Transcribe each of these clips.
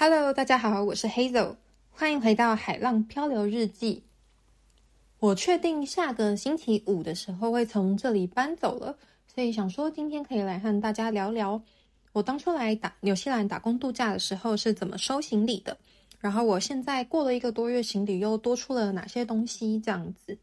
Hello，大家好，我是 Hazel，欢迎回到海浪漂流日记。我确定下个星期五的时候会从这里搬走了，所以想说今天可以来和大家聊聊我当初来打纽西兰打工度假的时候是怎么收行李的，然后我现在过了一个多月，行李又多出了哪些东西这样子。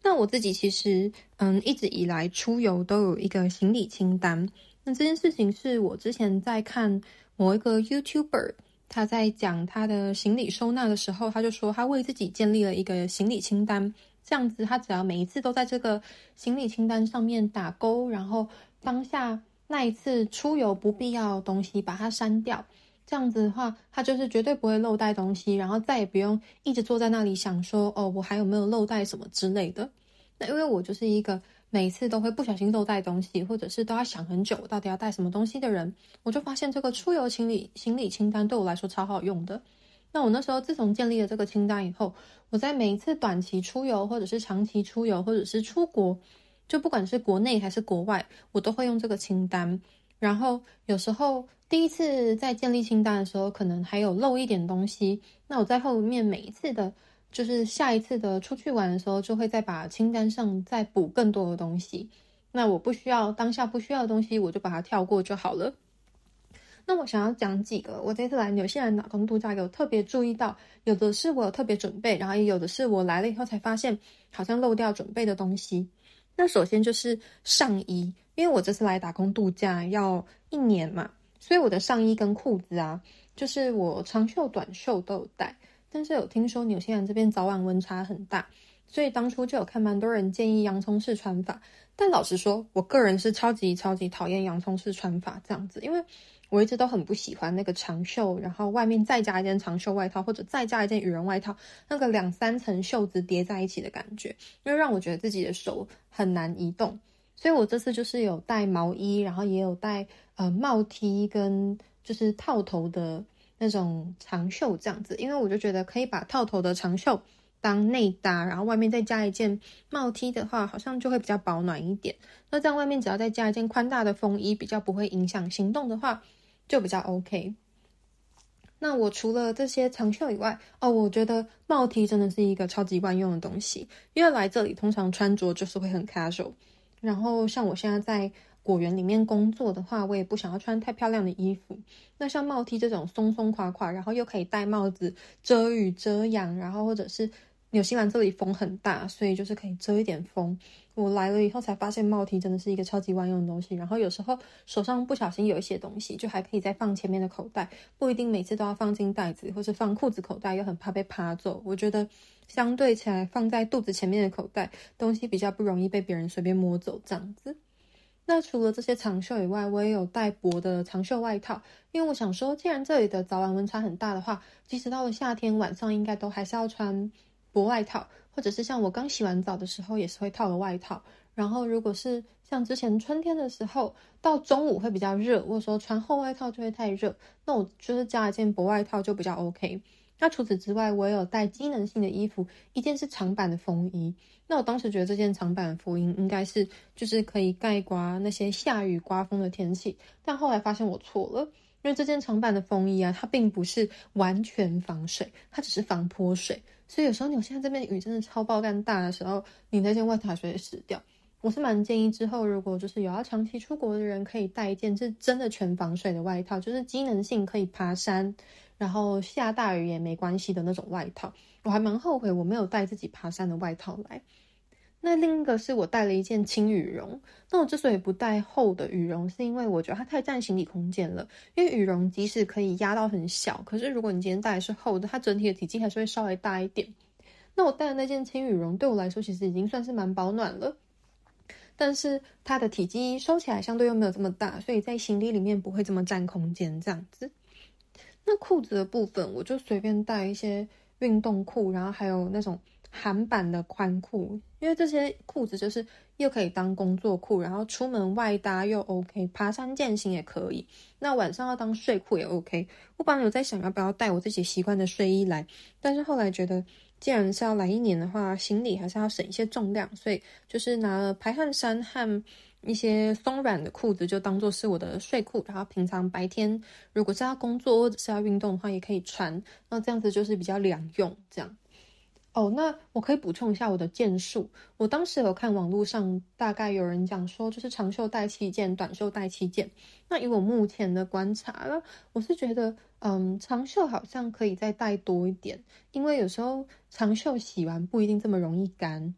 那我自己其实嗯一直以来出游都有一个行李清单，那这件事情是我之前在看。某一个 YouTuber，他在讲他的行李收纳的时候，他就说他为自己建立了一个行李清单，这样子他只要每一次都在这个行李清单上面打勾，然后当下那一次出游不必要东西把它删掉，这样子的话，他就是绝对不会漏带东西，然后再也不用一直坐在那里想说哦，我还有没有漏带什么之类的。那因为我就是一个。每一次都会不小心漏带东西，或者是都要想很久，到底要带什么东西的人，我就发现这个出游行李行李清单对我来说超好用的。那我那时候自从建立了这个清单以后，我在每一次短期出游，或者是长期出游，或者是出国，就不管是国内还是国外，我都会用这个清单。然后有时候第一次在建立清单的时候，可能还有漏一点东西，那我在后面每一次的。就是下一次的出去玩的时候，就会再把清单上再补更多的东西。那我不需要当下不需要的东西，我就把它跳过就好了。那我想要讲几个，我这次来纽西兰打工度假有特别注意到，有的是我有特别准备，然后也有的是我来了以后才发现好像漏掉准备的东西。那首先就是上衣，因为我这次来打工度假要一年嘛，所以我的上衣跟裤子啊，就是我长袖短袖都有带。但是有听说纽西兰这边早晚温差很大，所以当初就有看蛮多人建议洋葱式穿法。但老实说，我个人是超级超级讨厌洋葱式穿法这样子，因为我一直都很不喜欢那个长袖，然后外面再加一件长袖外套，或者再加一件羽绒外套，那个两三层袖子叠在一起的感觉，因为让我觉得自己的手很难移动。所以我这次就是有带毛衣，然后也有带呃帽 T 跟就是套头的。那种长袖这样子，因为我就觉得可以把套头的长袖当内搭，然后外面再加一件帽 T 的话，好像就会比较保暖一点。那这样外面只要再加一件宽大的风衣，比较不会影响行动的话，就比较 OK。那我除了这些长袖以外，哦，我觉得帽 T 真的是一个超级万用的东西，因为来这里通常穿着就是会很 casual，然后像我现在在。果园里面工作的话，我也不想要穿太漂亮的衣服。那像帽 T 这种松松垮垮，然后又可以戴帽子遮雨遮阳，然后或者是纽西兰这里风很大，所以就是可以遮一点风。我来了以后才发现帽 T 真的是一个超级万用的东西。然后有时候手上不小心有一些东西，就还可以再放前面的口袋，不一定每次都要放进袋子，或是放裤子口袋，又很怕被扒走。我觉得相对起来，放在肚子前面的口袋，东西比较不容易被别人随便摸走，这样子。那除了这些长袖以外，我也有带薄的长袖外套，因为我想说，既然这里的早晚温差很大的话，即使到了夏天晚上，应该都还是要穿薄外套，或者是像我刚洗完澡的时候，也是会套个外套。然后，如果是像之前春天的时候，到中午会比较热，或者说穿厚外套就会太热，那我就是加一件薄外套就比较 OK。那除此之外，我也有带机能性的衣服，一件是长版的风衣。那我当时觉得这件长版的风衣应该是就是可以盖刮那些下雨刮风的天气，但后来发现我错了，因为这件长版的风衣啊，它并不是完全防水，它只是防泼水。所以有时候你现在这边雨真的超爆干大的时候，你那件外套还是会湿掉。我是蛮建议之后如果就是有要长期出国的人，可以带一件是真的全防水的外套，就是机能性可以爬山。然后下大雨也没关系的那种外套，我还蛮后悔我没有带自己爬山的外套来。那另一个是我带了一件轻羽绒。那我之所以不带厚的羽绒，是因为我觉得它太占行李空间了。因为羽绒即使可以压到很小，可是如果你今天带的是厚的，它整体的体积还是会稍微大一点。那我带的那件轻羽绒对我来说其实已经算是蛮保暖了，但是它的体积收起来相对又没有这么大，所以在行李里面不会这么占空间，这样子。那裤子的部分，我就随便带一些运动裤，然后还有那种韩版的宽裤，因为这些裤子就是又可以当工作裤，然后出门外搭又 OK，爬山健行也可以。那晚上要当睡裤也 OK。我本来有在想要不要带我自己习惯的睡衣来，但是后来觉得既然是要来一年的话，行李还是要省一些重量，所以就是拿了排汗衫和一些松软的裤子，就当做是我的睡裤。然后平常白天如果是要工作或者是要运动的话，也可以穿。那这样子就是比较两用，这样。哦，那我可以补充一下我的件数。我当时有看网络上，大概有人讲说，就是长袖带七件，短袖带七件。那以我目前的观察了，我是觉得，嗯，长袖好像可以再带多一点，因为有时候长袖洗完不一定这么容易干。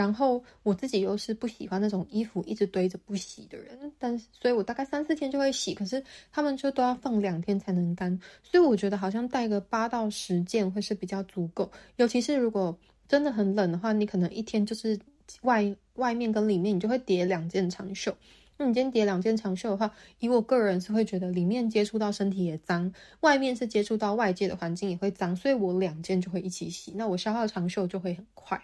然后我自己又是不喜欢那种衣服一直堆着不洗的人，但是所以我大概三四天就会洗，可是他们就都要放两天才能干，所以我觉得好像带个八到十件会是比较足够，尤其是如果真的很冷的话，你可能一天就是外外面跟里面你就会叠两件长袖，那你今天叠两件长袖的话，以我个人是会觉得里面接触到身体也脏，外面是接触到外界的环境也会脏，所以我两件就会一起洗，那我消耗长袖就会很快。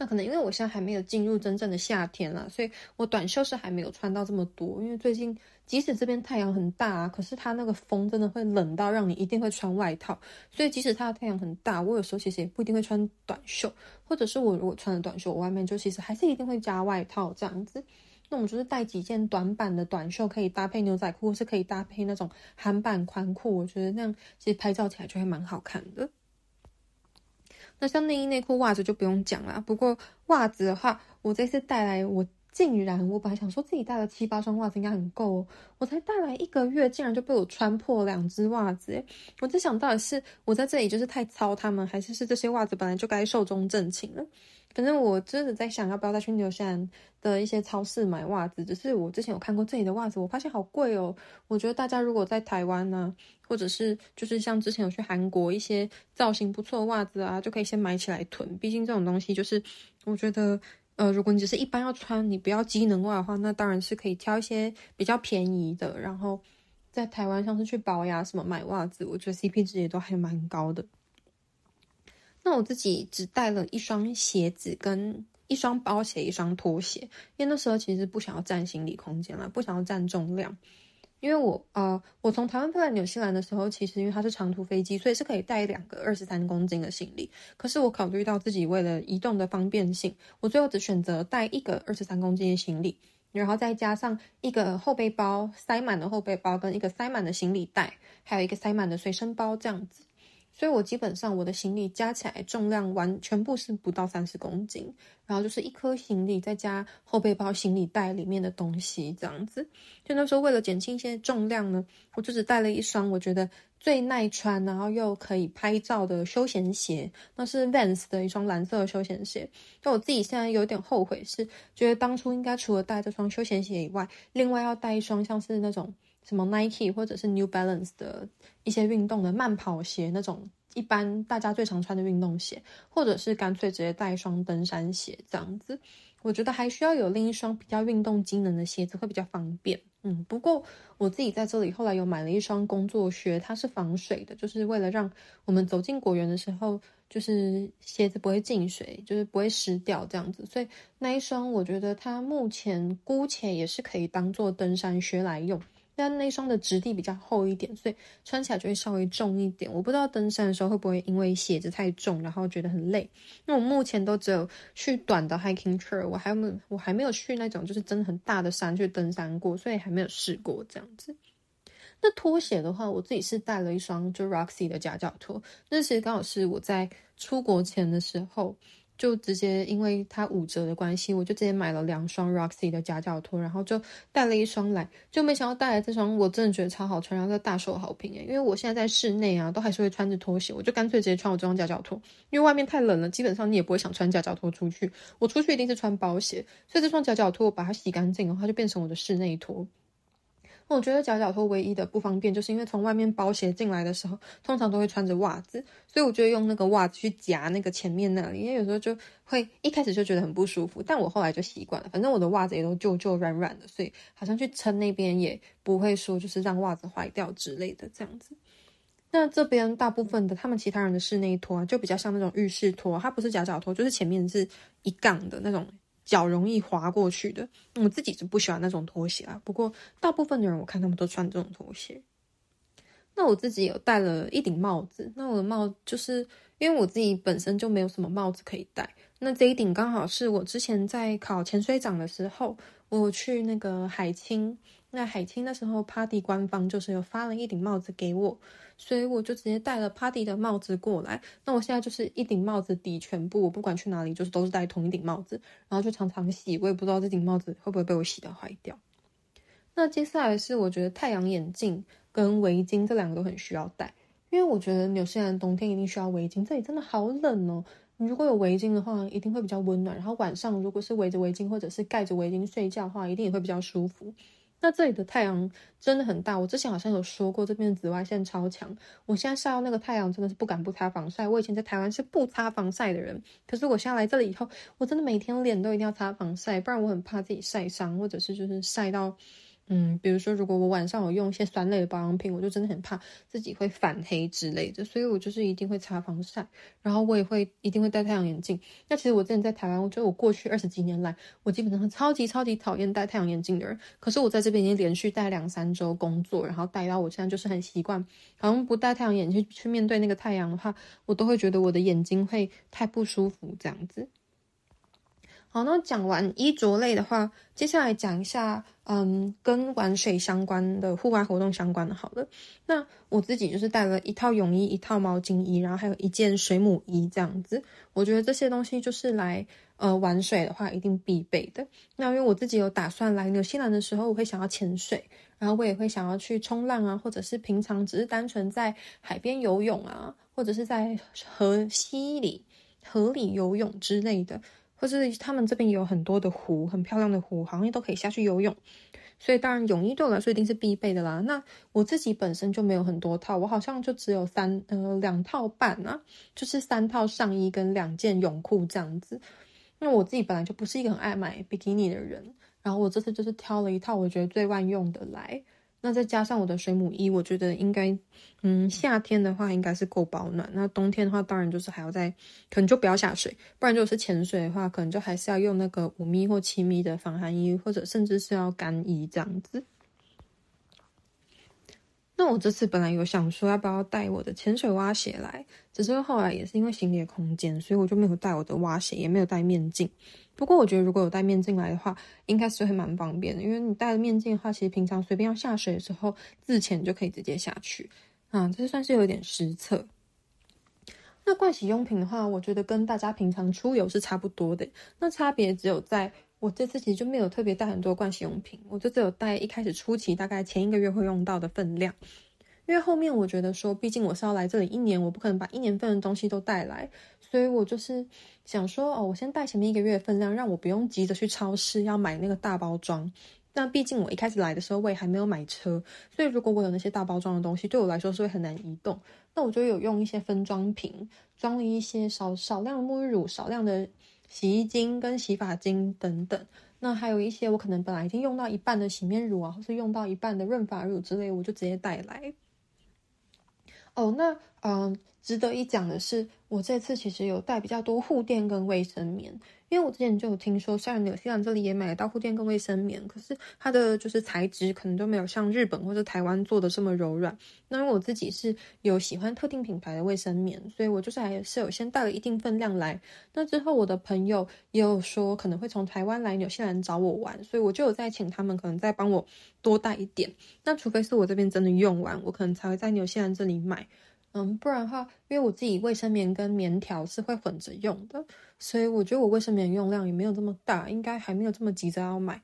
那可能因为我现在还没有进入真正的夏天了，所以我短袖是还没有穿到这么多。因为最近即使这边太阳很大啊，可是它那个风真的会冷到让你一定会穿外套。所以即使它的太阳很大，我有时候其实也不一定会穿短袖，或者是我如果穿了短袖，我外面就其实还是一定会加外套这样子。那我们就是带几件短版的短袖，可以搭配牛仔裤，或是可以搭配那种韩版宽裤，我觉得那样其实拍照起来就会蛮好看的。那像内衣、内裤、袜子就不用讲了。不过袜子的话，我这次带来，我竟然，我本来想说自己带了七八双袜子应该很够，我才带来一个月，竟然就被我穿破两只袜子。我在想到底是我在这里就是太操他们，还是是这些袜子本来就该寿终正寝了？反正我真的在想要不要再去纽西兰的一些超市买袜子。只是我之前有看过这里的袜子，我发现好贵哦。我觉得大家如果在台湾呢、啊，或者是就是像之前有去韩国一些造型不错的袜子啊，就可以先买起来囤。毕竟这种东西就是我觉得，呃，如果你只是一般要穿，你不要机能袜的话，那当然是可以挑一些比较便宜的。然后在台湾像是去宝雅什么买袜子，我觉得 CP 值也都还蛮高的。那我自己只带了一双鞋子，跟一双包鞋，一双拖鞋，因为那时候其实不想要占行李空间了，不想要占重量。因为我啊，我从台湾飞来纽西兰的时候，其实因为它是长途飞机，所以是可以带两个二十三公斤的行李。可是我考虑到自己为了移动的方便性，我最后只选择带一个二十三公斤的行李，然后再加上一个后背包，塞满的后背包跟一个塞满的行李袋，还有一个塞满的随身包，这样子。所以我基本上我的行李加起来重量完全部是不到三十公斤，然后就是一颗行李再加后背包、行李袋里面的东西这样子。就那时候为了减轻一些重量呢，我就只带了一双我觉得最耐穿，然后又可以拍照的休闲鞋，那是 Vans 的一双蓝色的休闲鞋。就我自己现在有点后悔，是觉得当初应该除了带这双休闲鞋以外，另外要带一双像是那种。什么 Nike 或者是 New Balance 的一些运动的慢跑鞋，那种一般大家最常穿的运动鞋，或者是干脆直接带一双登山鞋这样子。我觉得还需要有另一双比较运动机能的鞋子会比较方便。嗯，不过我自己在这里后来有买了一双工作靴，它是防水的，就是为了让我们走进果园的时候，就是鞋子不会进水，就是不会湿掉这样子。所以那一双我觉得它目前姑且也是可以当做登山靴来用。但那双的质地比较厚一点，所以穿起来就会稍微重一点。我不知道登山的时候会不会因为鞋子太重，然后觉得很累。那我目前都只有去短的 hiking trail，我还没我还没有去那种就是真的很大的山去登山过，所以还没有试过这样子。那拖鞋的话，我自己是带了一双就 Roxy 的夹脚拖，那其实刚好是我在出国前的时候。就直接因为它五折的关系，我就直接买了两双 Roxy 的夹脚拖，然后就带了一双来，就没想到带来这双我真的觉得超好穿，然后就大受好评诶。因为我现在在室内啊，都还是会穿着拖鞋，我就干脆直接穿我这双夹脚拖，因为外面太冷了，基本上你也不会想穿夹脚拖出去。我出去一定是穿包鞋，所以这双夹脚拖我把它洗干净，然后它就变成我的室内拖。我觉得夹脚拖唯一的不方便，就是因为从外面包鞋进来的时候，通常都会穿着袜子，所以我就会用那个袜子去夹那个前面那里，因为有时候就会一开始就觉得很不舒服，但我后来就习惯了，反正我的袜子也都旧旧软软的，所以好像去撑那边也不会说就是让袜子坏掉之类的这样子。那这边大部分的他们其他人的室内拖啊，就比较像那种浴室拖，它不是夹脚拖，就是前面是一杠的那种。脚容易滑过去的，我自己是不喜欢那种拖鞋啊。不过大部分的人，我看他们都穿这种拖鞋。那我自己有戴了一顶帽子，那我的帽就是因为我自己本身就没有什么帽子可以戴，那这一顶刚好是我之前在考潜水长的时候，我去那个海清，那海清那时候 Party 官方就是有发了一顶帽子给我，所以我就直接戴了 Party 的帽子过来。那我现在就是一顶帽子抵全部，我不管去哪里就是都是戴同一顶帽子，然后就常常洗，我也不知道这顶帽子会不会被我洗得坏掉。那接下来是我觉得太阳眼镜。跟围巾这两个都很需要戴，因为我觉得纽西兰冬天一定需要围巾，这里真的好冷哦。你如果有围巾的话，一定会比较温暖。然后晚上如果是围着围巾或者是盖着围巾睡觉的话，一定也会比较舒服。那这里的太阳真的很大，我之前好像有说过，这边的紫外线超强。我现在晒到那个太阳真的是不敢不擦防晒。我以前在台湾是不擦防晒的人，可是我现在来这里以后，我真的每天脸都一定要擦防晒，不然我很怕自己晒伤，或者是就是晒到。嗯，比如说，如果我晚上有用一些酸类的保养品，我就真的很怕自己会反黑之类的，所以我就是一定会擦防晒，然后我也会一定会戴太阳眼镜。那其实我之前在台湾，我觉得我过去二十几年来，我基本上超级超级讨厌戴太阳眼镜的人。可是我在这边已经连续戴两三周工作，然后戴到我现在就是很习惯，好像不戴太阳眼镜去面对那个太阳的话，我都会觉得我的眼睛会太不舒服这样子。好，那讲完衣着类的话，接下来讲一下，嗯，跟玩水相关的户外活动相关的。好了，那我自己就是带了一套泳衣、一套毛巾衣，然后还有一件水母衣这样子。我觉得这些东西就是来呃玩水的话一定必备的。那因为我自己有打算来纽西兰的时候，我会想要潜水，然后我也会想要去冲浪啊，或者是平常只是单纯在海边游泳啊，或者是在河溪里、河里游泳之类的。或是他们这边有很多的湖，很漂亮的湖，好像都可以下去游泳。所以当然泳衣对我来说一定是必备的啦。那我自己本身就没有很多套，我好像就只有三呃两套半啊，就是三套上衣跟两件泳裤这样子。那我自己本来就不是一个很爱买比基尼的人，然后我这次就是挑了一套我觉得最万用的来。那再加上我的水母衣，我觉得应该，嗯，夏天的话应该是够保暖。那冬天的话，当然就是还要再，可能就不要下水，不然就是潜水的话，可能就还是要用那个五米或七米的防寒衣，或者甚至是要干衣这样子。那我这次本来有想说要不要带我的潜水蛙鞋来，只是后来也是因为行李的空间，所以我就没有带我的蛙鞋，也没有带面镜。不过我觉得如果有戴面镜来的话，应该是会蛮方便的，因为你戴了面镜的话，其实平常随便要下水的时候，自潜就可以直接下去。啊，这算是有点实测。那盥洗用品的话，我觉得跟大家平常出游是差不多的，那差别只有在。我这次其实就没有特别带很多盥洗用品，我就只有带一开始初期大概前一个月会用到的分量，因为后面我觉得说，毕竟我是要来这里一年，我不可能把一年份的东西都带来，所以我就是想说，哦，我先带前面一个月的分量，让我不用急着去超市要买那个大包装。那毕竟我一开始来的时候我也还没有买车，所以如果我有那些大包装的东西，对我来说是会很难移动。那我就有用一些分装瓶，装了一些少少量的沐浴乳，少量的。洗衣精跟洗发精等等，那还有一些我可能本来已经用到一半的洗面乳啊，或是用到一半的润发乳之类，我就直接带来。哦，那嗯、呃，值得一讲的是，我这次其实有带比较多护垫跟卫生棉。因为我之前就有听说，虽然纽西兰这里也买得到护垫跟卫生棉，可是它的就是材质可能都没有像日本或者台湾做的这么柔软。那因为我自己是有喜欢特定品牌的卫生棉，所以我就是还是有先带了一定分量来。那之后我的朋友也有说可能会从台湾来纽西兰找我玩，所以我就有再请他们可能再帮我多带一点。那除非是我这边真的用完，我可能才会在纽西兰这里买。嗯，不然的话，因为我自己卫生棉跟棉条是会混着用的，所以我觉得我卫生棉用量也没有这么大，应该还没有这么急着要买。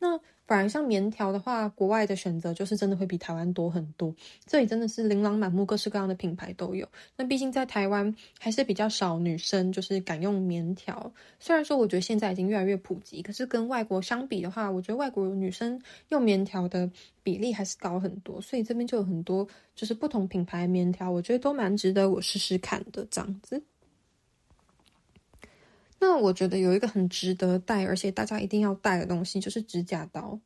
那反而像棉条的话，国外的选择就是真的会比台湾多很多。这里真的是琳琅满目，各式各样的品牌都有。那毕竟在台湾还是比较少女生就是敢用棉条。虽然说我觉得现在已经越来越普及，可是跟外国相比的话，我觉得外国女生用棉条的比例还是高很多。所以这边就有很多就是不同品牌棉条，我觉得都蛮值得我试试看的这样子。那我觉得有一个很值得带，而且大家一定要带的东西，就是指甲刀。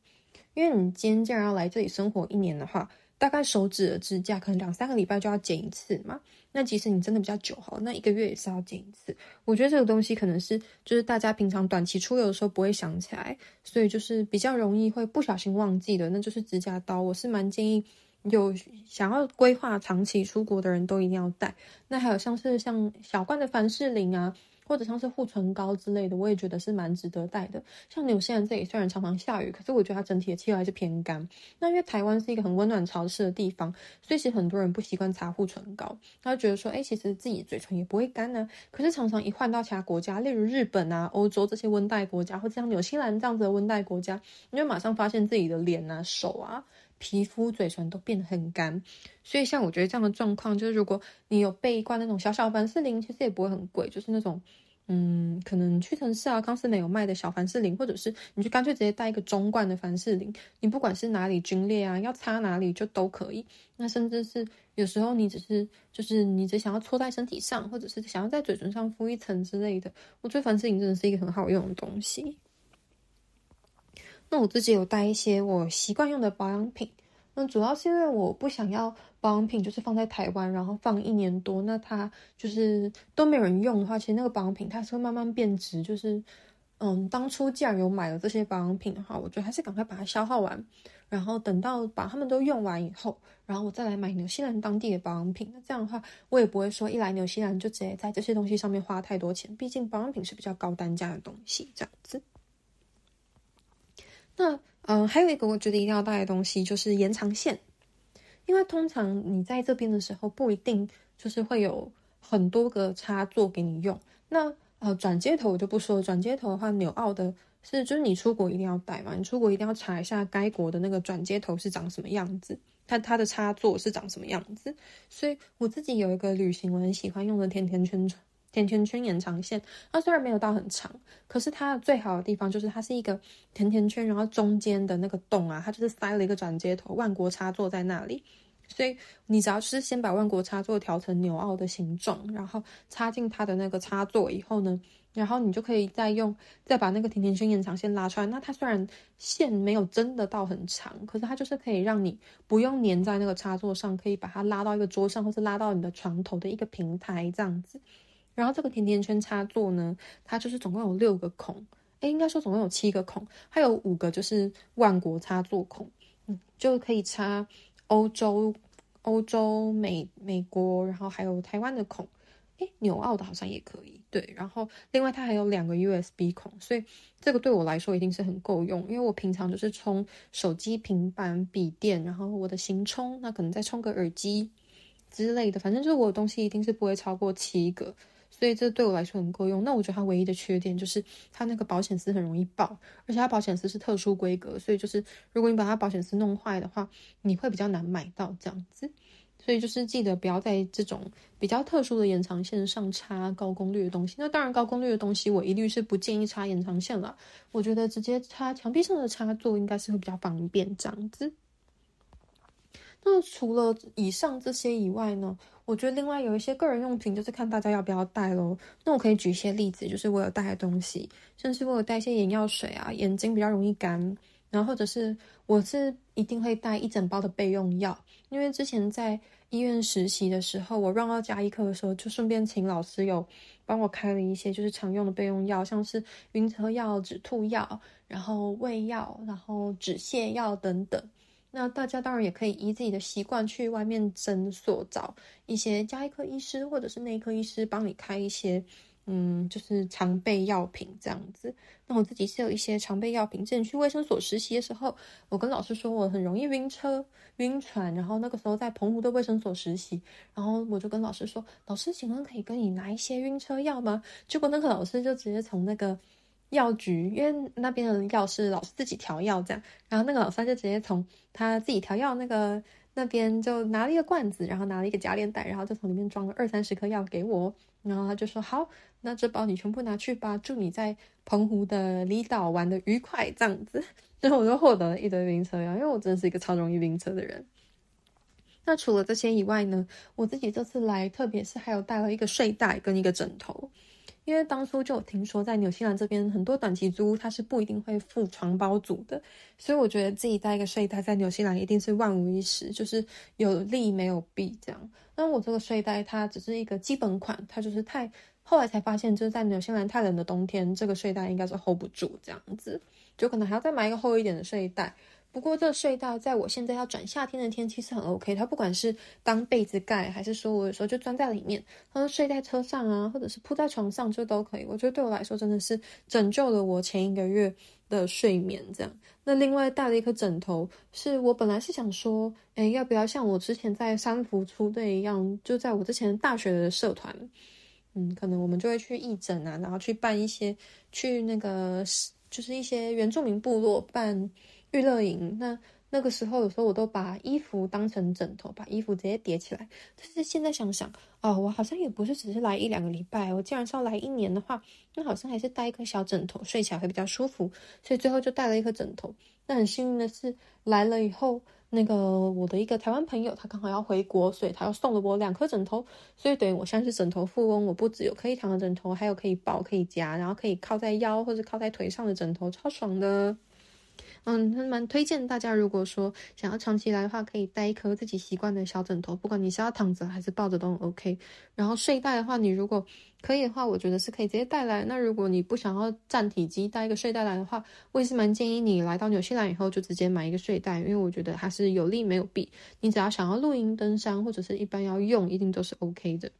因为你今天既然要来这里生活一年的话，大概手指的指甲可能两三个礼拜就要剪一次嘛。那即使你真的比较久好，那一个月也是要剪一次。我觉得这个东西可能是就是大家平常短期出游的时候不会想起来，所以就是比较容易会不小心忘记的，那就是指甲刀。我是蛮建议有想要规划长期出国的人都一定要带。那还有像是像小罐的凡士林啊。或者像是护唇膏之类的，我也觉得是蛮值得带的。像纽西兰这里虽然常常下雨，可是我觉得它整体的气候还是偏干。那因为台湾是一个很温暖潮湿的地方，所以其实很多人不习惯擦护唇膏，他就觉得说，哎，其实自己嘴唇也不会干呢、啊。可是常常一换到其他国家，例如日本啊、欧洲这些温带国家，或者像纽西兰这样子的温带国家，你就马上发现自己的脸啊、手啊、皮肤、嘴唇都变得很干。所以像我觉得这样的状况，就是如果你有备一罐那种小小凡士林，其实也不会很贵，就是那种。嗯，可能屈臣氏啊、康斯美有卖的小凡士林，或者是你就干脆直接带一个中罐的凡士林，你不管是哪里皲裂啊，要擦哪里就都可以。那甚至是有时候你只是就是你只想要搓在身体上，或者是想要在嘴唇上敷一层之类的，我觉得凡士林真的是一个很好用的东西。那我自己有带一些我习惯用的保养品。那主要是因为我不想要保养品，就是放在台湾，然后放一年多，那它就是都没有人用的话，其实那个保养品它是会慢慢变质。就是，嗯，当初既然有买了这些保养品的话，我觉得还是赶快把它消耗完，然后等到把它们都用完以后，然后我再来买纽西兰当地的保养品。那这样的话，我也不会说一来纽西兰就直接在这些东西上面花太多钱，毕竟保养品是比较高单价的东西，这样子。那。嗯，还有一个我觉得一定要带的东西就是延长线，因为通常你在这边的时候不一定就是会有很多个插座给你用。那呃转接头我就不说，转接头的话，纽澳的是就是你出国一定要带嘛，你出国一定要查一下该国的那个转接头是长什么样子，它它的插座是长什么样子。所以我自己有一个旅行我很喜欢用的甜甜圈。甜甜圈延长线，它虽然没有到很长，可是它最好的地方就是它是一个甜甜圈，然后中间的那个洞啊，它就是塞了一个转接头，万国插座在那里。所以你只要是先把万国插座调成纽澳的形状，然后插进它的那个插座以后呢，然后你就可以再用再把那个甜甜圈延长线拉出来。那它虽然线没有真的到很长，可是它就是可以让你不用粘在那个插座上，可以把它拉到一个桌上，或是拉到你的床头的一个平台这样子。然后这个甜甜圈插座呢，它就是总共有六个孔，诶，应该说总共有七个孔，还有五个就是万国插座孔，嗯，就可以插欧洲、欧洲、美美国，然后还有台湾的孔，诶，纽澳的好像也可以，对，然后另外它还有两个 USB 孔，所以这个对我来说一定是很够用，因为我平常就是充手机、平板、笔电，然后我的行充，那可能再充个耳机之类的，反正就是我的东西一定是不会超过七个。所以这对我来说很够用。那我觉得它唯一的缺点就是它那个保险丝很容易爆，而且它保险丝是特殊规格，所以就是如果你把它保险丝弄坏的话，你会比较难买到这样子。所以就是记得不要在这种比较特殊的延长线上插高功率的东西。那当然高功率的东西我一律是不建议插延长线了。我觉得直接插墙壁上的插座应该是会比较方便这样子。那除了以上这些以外呢，我觉得另外有一些个人用品，就是看大家要不要带喽。那我可以举一些例子，就是我有带的东西，像是我有带一些眼药水啊，眼睛比较容易干，然后或者是我是一定会带一整包的备用药，因为之前在医院实习的时候，我让到家医科的时候，就顺便请老师有帮我开了一些就是常用的备用药，像是晕车药、止吐药，然后胃药，然后止泻药等等。那大家当然也可以依自己的习惯去外面诊所找一些家医科医师或者是内科医师帮你开一些，嗯，就是常备药品这样子。那我自己是有一些常备药品。之前去卫生所实习的时候，我跟老师说我很容易晕车、晕船，然后那个时候在澎湖的卫生所实习，然后我就跟老师说：“老师，请问可以跟你拿一些晕车药吗？”结果那个老师就直接从那个。药局，因为那边的药是老师自己调药这样，然后那个老师就直接从他自己调药那个那边就拿了一个罐子，然后拿了一个夹链袋，然后就从里面装了二三十颗药给我，然后他就说好，那这包你全部拿去吧，祝你在澎湖的离岛玩的愉快这样子，然后我就获得了一堆晕车药，因为我真的是一个超容易晕车的人。那除了这些以外呢，我自己这次来，特别是还有带了一个睡袋跟一个枕头。因为当初就有听说，在纽西兰这边很多短期租屋它是不一定会付床包组的，所以我觉得自己带一个睡袋在纽西兰一定是万无一失，就是有利没有弊这样。那我这个睡袋它只是一个基本款，它就是太后来才发现，就是在纽西兰太冷的冬天，这个睡袋应该是 hold 不住这样子，就可能还要再买一个厚一点的睡袋。不过这个睡袋在我现在要转夏天的天气是很 OK，它不管是当被子盖，还是说我有时候就钻在里面，然后睡在车上啊，或者是铺在床上就都可以。我觉得对我来说真的是拯救了我前一个月的睡眠。这样，那另外带了一颗枕头，是我本来是想说，哎，要不要像我之前在三福出队一样，就在我之前大学的社团，嗯，可能我们就会去义诊啊，然后去办一些，去那个就是一些原住民部落办。娱乐营，那那个时候有时候我都把衣服当成枕头，把衣服直接叠起来。但是现在想想，哦，我好像也不是只是来一两个礼拜，我既然是要来一年的话，那好像还是带一个小枕头，睡起来会比较舒服。所以最后就带了一颗枕头。那很幸运的是，来了以后，那个我的一个台湾朋友，他刚好要回国，所以他又送了我两颗枕头。所以等于我现在是枕头富翁，我不只有可以躺的枕头，还有可以抱、可以夹，然后可以靠在腰或者靠在腿上的枕头，超爽的。嗯，还蛮推荐大家，如果说想要长期来的话，可以带一颗自己习惯的小枕头，不管你是要躺着还是抱着都很 OK。然后睡袋的话，你如果可以的话，我觉得是可以直接带来。那如果你不想要占体积，带一个睡袋来的话，我也是蛮建议你来到纽西兰以后就直接买一个睡袋，因为我觉得它是有利没有弊。你只要想要露营、登山或者是一般要用，一定都是 OK 的。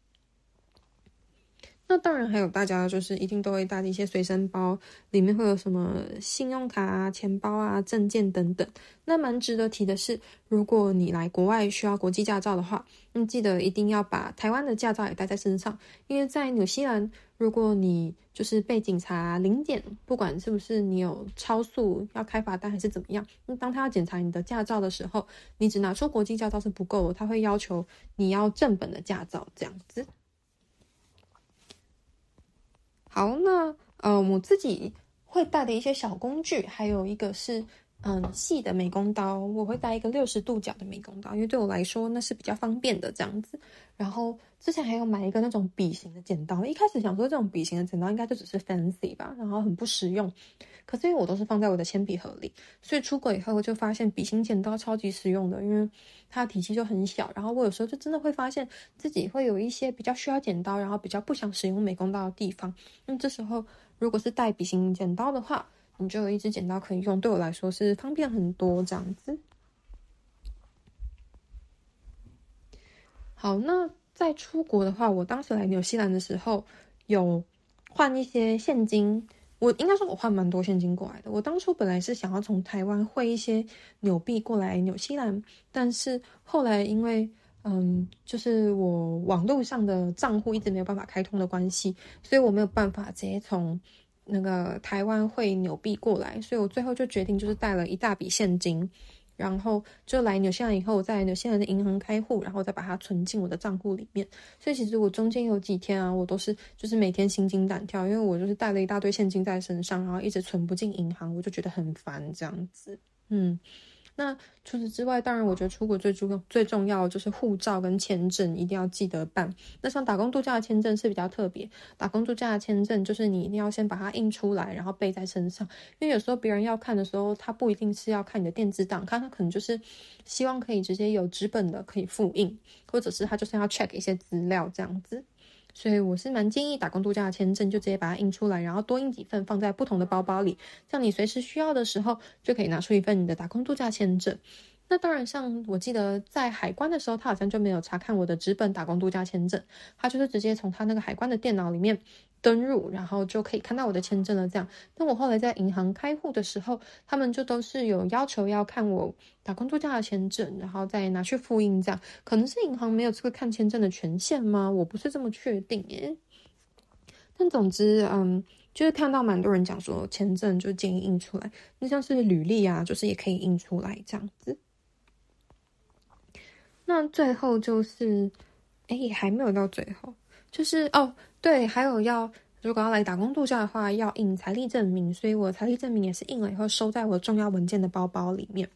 那当然还有大家就是一定都会带一些随身包，里面会有什么信用卡啊、钱包啊、证件等等。那蛮值得提的是，如果你来国外需要国际驾照的话，那记得一定要把台湾的驾照也带在身上，因为在纽西兰，如果你就是被警察临检，不管是不是你有超速要开罚单还是怎么样，那当他要检查你的驾照的时候，你只拿出国际驾照是不够，他会要求你要正本的驾照这样子。好，那呃，我自己会带的一些小工具，还有一个是嗯细的美工刀，我会带一个六十度角的美工刀，因为对我来说那是比较方便的这样子。然后之前还有买一个那种笔型的剪刀，一开始想说这种笔型的剪刀应该就只是 fancy 吧，然后很不实用。可是因为我都是放在我的铅笔盒里，所以出国以后就发现笔型剪刀超级实用的，因为它体积就很小。然后我有时候就真的会发现自己会有一些比较需要剪刀，然后比较不想使用美工刀的地方。那这时候如果是带笔型剪刀的话，你就有一支剪刀可以用，对我来说是方便很多这样子。好，那在出国的话，我当时来纽西兰的时候有换一些现金。我应该说，我换蛮多现金过来的。我当初本来是想要从台湾汇一些纽币过来纽西兰，但是后来因为嗯，就是我网络上的账户一直没有办法开通的关系，所以我没有办法直接从那个台湾会纽币过来，所以我最后就决定就是带了一大笔现金。然后就来纽西兰以后，我在纽西兰的银行开户，然后再把它存进我的账户里面。所以其实我中间有几天啊，我都是就是每天心惊胆跳，因为我就是带了一大堆现金在身上，然后一直存不进银行，我就觉得很烦这样子，嗯。那除此之外，当然我觉得出国最重要、最重要就是护照跟签证一定要记得办。那像打工度假的签证是比较特别，打工度假的签证就是你一定要先把它印出来，然后背在身上，因为有时候别人要看的时候，他不一定是要看你的电子档，看他可能就是希望可以直接有纸本的可以复印，或者是他就是要 check 一些资料这样子。所以我是蛮建议打工度假签证就直接把它印出来，然后多印几份放在不同的包包里，这样你随时需要的时候就可以拿出一份你的打工度假签证。那当然，像我记得在海关的时候，他好像就没有查看我的纸本打工度假签证，他就是直接从他那个海关的电脑里面登入，然后就可以看到我的签证了。这样，但我后来在银行开户的时候，他们就都是有要求要看我打工度假的签证，然后再拿去复印。这样，可能是银行没有这个看签证的权限吗？我不是这么确定耶。但总之，嗯，就是看到蛮多人讲说签证就建议印出来，那像是履历啊，就是也可以印出来这样子。那最后就是，哎，还没有到最后，就是哦，对，还有要如果要来打工度假的话，要印财力证明，所以我财力证明也是印了以后收在我重要文件的包包里面。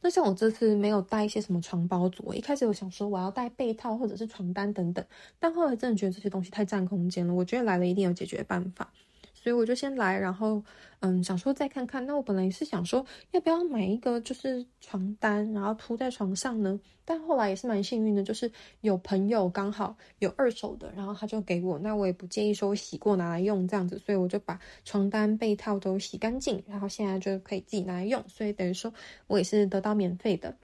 那像我这次没有带一些什么床包组，我一开始有想说我要带被套或者是床单等等，但后来真的觉得这些东西太占空间了，我觉得来了一定有解决办法。所以我就先来，然后嗯，想说再看看。那我本来是想说要不要买一个就是床单，然后铺在床上呢？但后来也是蛮幸运的，就是有朋友刚好有二手的，然后他就给我。那我也不介意说我洗过拿来用这样子，所以我就把床单被套都洗干净，然后现在就可以自己拿来用。所以等于说我也是得到免费的。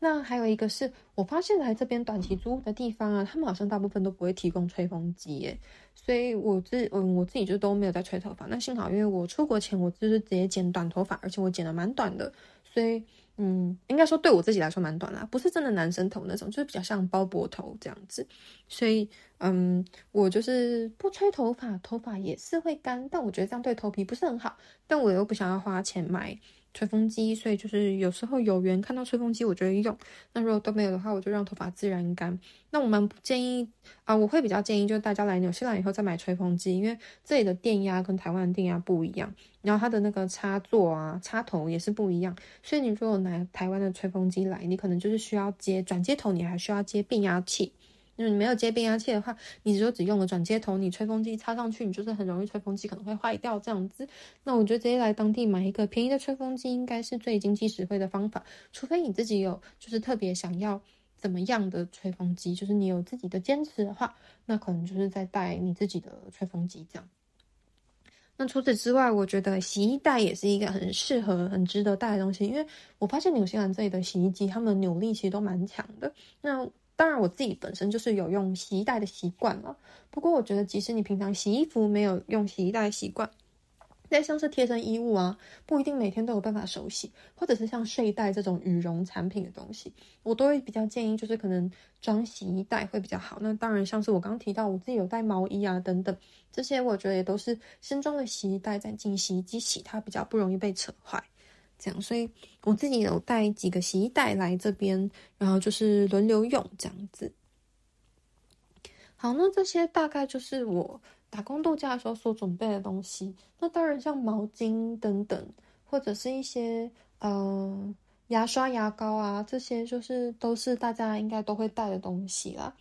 那还有一个是我发现来这边短期租的地方啊，他们好像大部分都不会提供吹风机耶，所以我自嗯我自己就都没有在吹头发。那幸好因为我出国前我就是直接剪短头发，而且我剪得蛮短的，所以嗯应该说对我自己来说蛮短啦，不是真的男生头那种，就是比较像鲍伯头这样子。所以嗯我就是不吹头发，头发也是会干，但我觉得这样对头皮不是很好，但我又不想要花钱买。吹风机，所以就是有时候有缘看到吹风机，我就会用。那如果都没有的话，我就让头发自然干。那我们不建议啊、我会比较建议，就是大家来纽西兰以后再买吹风机，因为这里的电压跟台湾的电压不一样，然后它的那个插座啊、插头也是不一样。所以你如果拿台湾的吹风机来，你可能就是需要接转接头，你还需要接变压器。因为你没有接变压器的话，你只有只用了转接头，你吹风机插上去，你就是很容易吹风机可能会坏掉这样子。那我觉得直接来当地买一个便宜的吹风机，应该是最经济实惠的方法。除非你自己有就是特别想要怎么样的吹风机，就是你有自己的坚持的话，那可能就是再带你自己的吹风机这样。那除此之外，我觉得洗衣袋也是一个很适合、很值得带的东西，因为我发现纽西兰这里的洗衣机，它们扭力其实都蛮强的。那当然，我自己本身就是有用洗衣袋的习惯了。不过，我觉得即使你平常洗衣服没有用洗衣袋的习惯，那像是贴身衣物啊，不一定每天都有办法手洗，或者是像睡袋这种羽绒产品的东西，我都会比较建议，就是可能装洗衣袋会比较好。那当然，像是我刚提到我自己有带毛衣啊等等，这些我觉得也都是先装的洗衣袋再进洗衣机洗，它比较不容易被扯坏。这样，所以我自己有带几个洗衣袋来这边，然后就是轮流用这样子。好，那这些大概就是我打工度假的时候所准备的东西。那当然，像毛巾等等，或者是一些呃牙刷、牙膏啊，这些就是都是大家应该都会带的东西啦。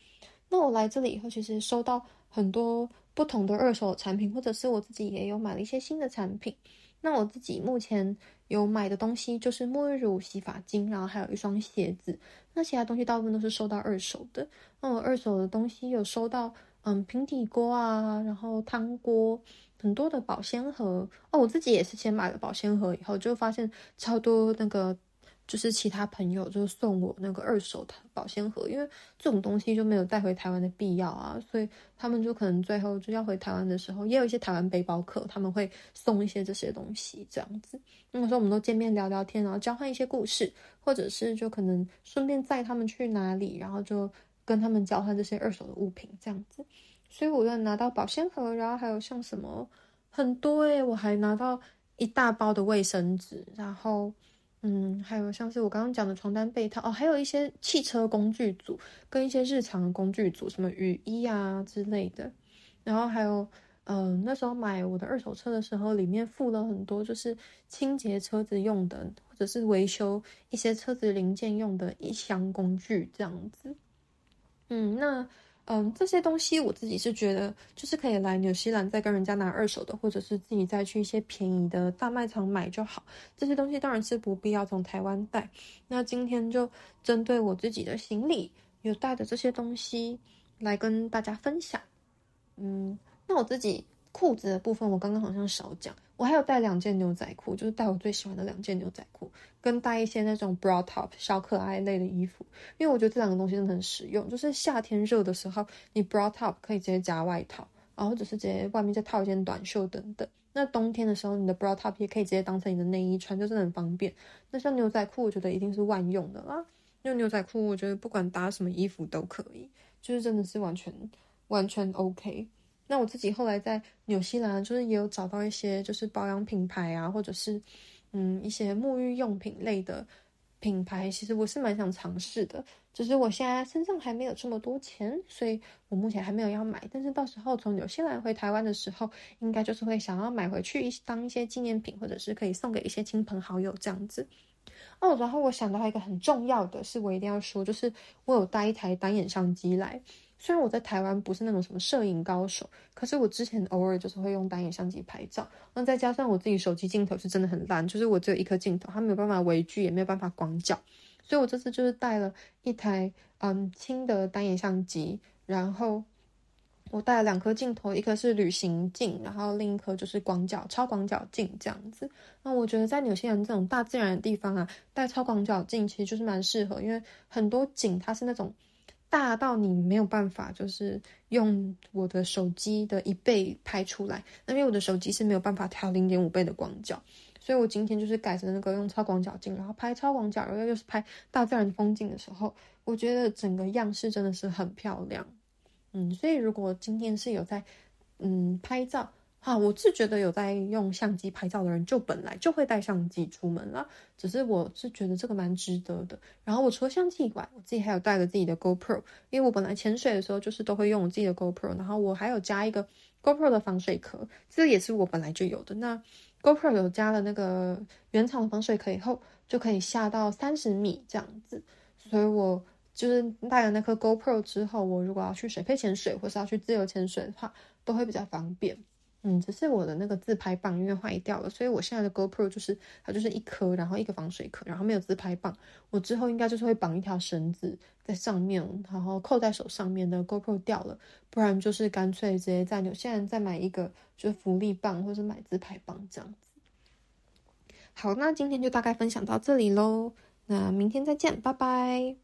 那我来这里以后，其实收到很多不同的二手产品，或者是我自己也有买了一些新的产品。那我自己目前有买的东西就是沐浴乳、洗发精，然后还有一双鞋子。那其他东西大部分都是收到二手的。那我二手的东西有收到，嗯，平底锅啊，然后汤锅，很多的保鲜盒。哦，我自己也是先买了保鲜盒，以后就发现超多那个。就是其他朋友就送我那个二手的保鲜盒，因为这种东西就没有带回台湾的必要啊，所以他们就可能最后就要回台湾的时候，也有一些台湾背包客，他们会送一些这些东西这样子。那个时候我们都见面聊聊天，然后交换一些故事，或者是就可能顺便载他们去哪里，然后就跟他们交换这些二手的物品这样子。所以我又拿到保鲜盒，然后还有像什么很多诶、我还拿到一大包的卫生纸，然后。嗯，还有像是我刚刚讲的床单被套哦，还有一些汽车工具组跟一些日常的工具组，什么雨衣啊之类的。然后还有，嗯、那时候买我的二手车的时候，里面附了很多就是清洁车子用的，或者是维修一些车子零件用的一箱工具这样子。嗯，那。嗯，这些东西我自己是觉得，就是可以来纽西兰再跟人家拿二手的，或者是自己再去一些便宜的大卖场买就好。这些东西当然是不必要从台湾带。那今天就针对我自己的行李有带的这些东西来跟大家分享。嗯，那我自己。裤子的部分我刚刚好像少讲，我还有带两件牛仔裤，就是带我最喜欢的两件牛仔裤，跟带一些那种 bra top 小可爱类的衣服，因为我觉得这两个东西真的很实用。就是夏天热的时候，你 bra top 可以直接加外套，然后或者是直接外面再套一件短袖等等。那冬天的时候，你的 bra top 也可以直接当成你的内衣穿，就真的很方便。那像牛仔裤，我觉得一定是万用的啦，因为牛仔裤我觉得不管搭什么衣服都可以，就是真的是完全完全 OK。那我自己后来在纽西兰，就是也有找到一些就是保养品牌啊，或者是嗯一些沐浴用品类的品牌，其实我是蛮想尝试的。只是我现在身上还没有这么多钱，所以我目前还没有要买。但是到时候从纽西兰回台湾的时候，应该就是会想要买回去一当一些纪念品，或者是可以送给一些亲朋好友这样子。哦，然后我想到一个很重要的是，我一定要说，就是我有带一台单眼相机来。虽然我在台湾不是那种什么摄影高手，可是我之前偶尔就是会用单眼相机拍照。那再加上我自己手机镜头是真的很烂，就是我只有一颗镜头，它没有办法微距，也没有办法广角，所以我这次就是带了一台嗯轻的单眼相机，然后我带了两颗镜头，一颗是旅行镜，然后另一颗就是广角超广角镜这样子。那我觉得在纽西兰这种大自然的地方啊，带超广角镜其实就是蛮适合，因为很多景它是那种。大到你没有办法，就是用我的手机的一倍拍出来，那因为我的手机是没有办法调零点五倍的广角，所以我今天就是改成那个用超广角镜，然后拍超广角，然后又是拍大自然风景的时候，我觉得整个样式真的是很漂亮，嗯，所以如果今天是有在嗯拍照。啊，我是觉得有在用相机拍照的人，就本来就会带相机出门了。只是我是觉得这个蛮值得的。然后我除了相机以外，我自己还有带了自己的 GoPro，因为我本来潜水的时候就是都会用我自己的 GoPro。然后我还有加一个 GoPro 的防水壳，这也是我本来就有的。那 GoPro 有加了那个原厂的防水壳以后，就可以下到三十米这样子。所以我就是带了那颗 GoPro 之后，我如果要去水肺潜水，或是要去自由潜水的话，都会比较方便。嗯，只是我的那个自拍棒因为坏掉了，所以我现在的 GoPro 就是它就是一颗，然后一个防水壳，然后没有自拍棒。我之后应该就是会绑一条绳子在上面，然后扣在手上面的 GoPro 掉了，不然就是干脆直接在纽西兰再买一个就是浮力棒，或者买自拍棒这样子。好，那今天就大概分享到这里喽，那明天再见，拜拜。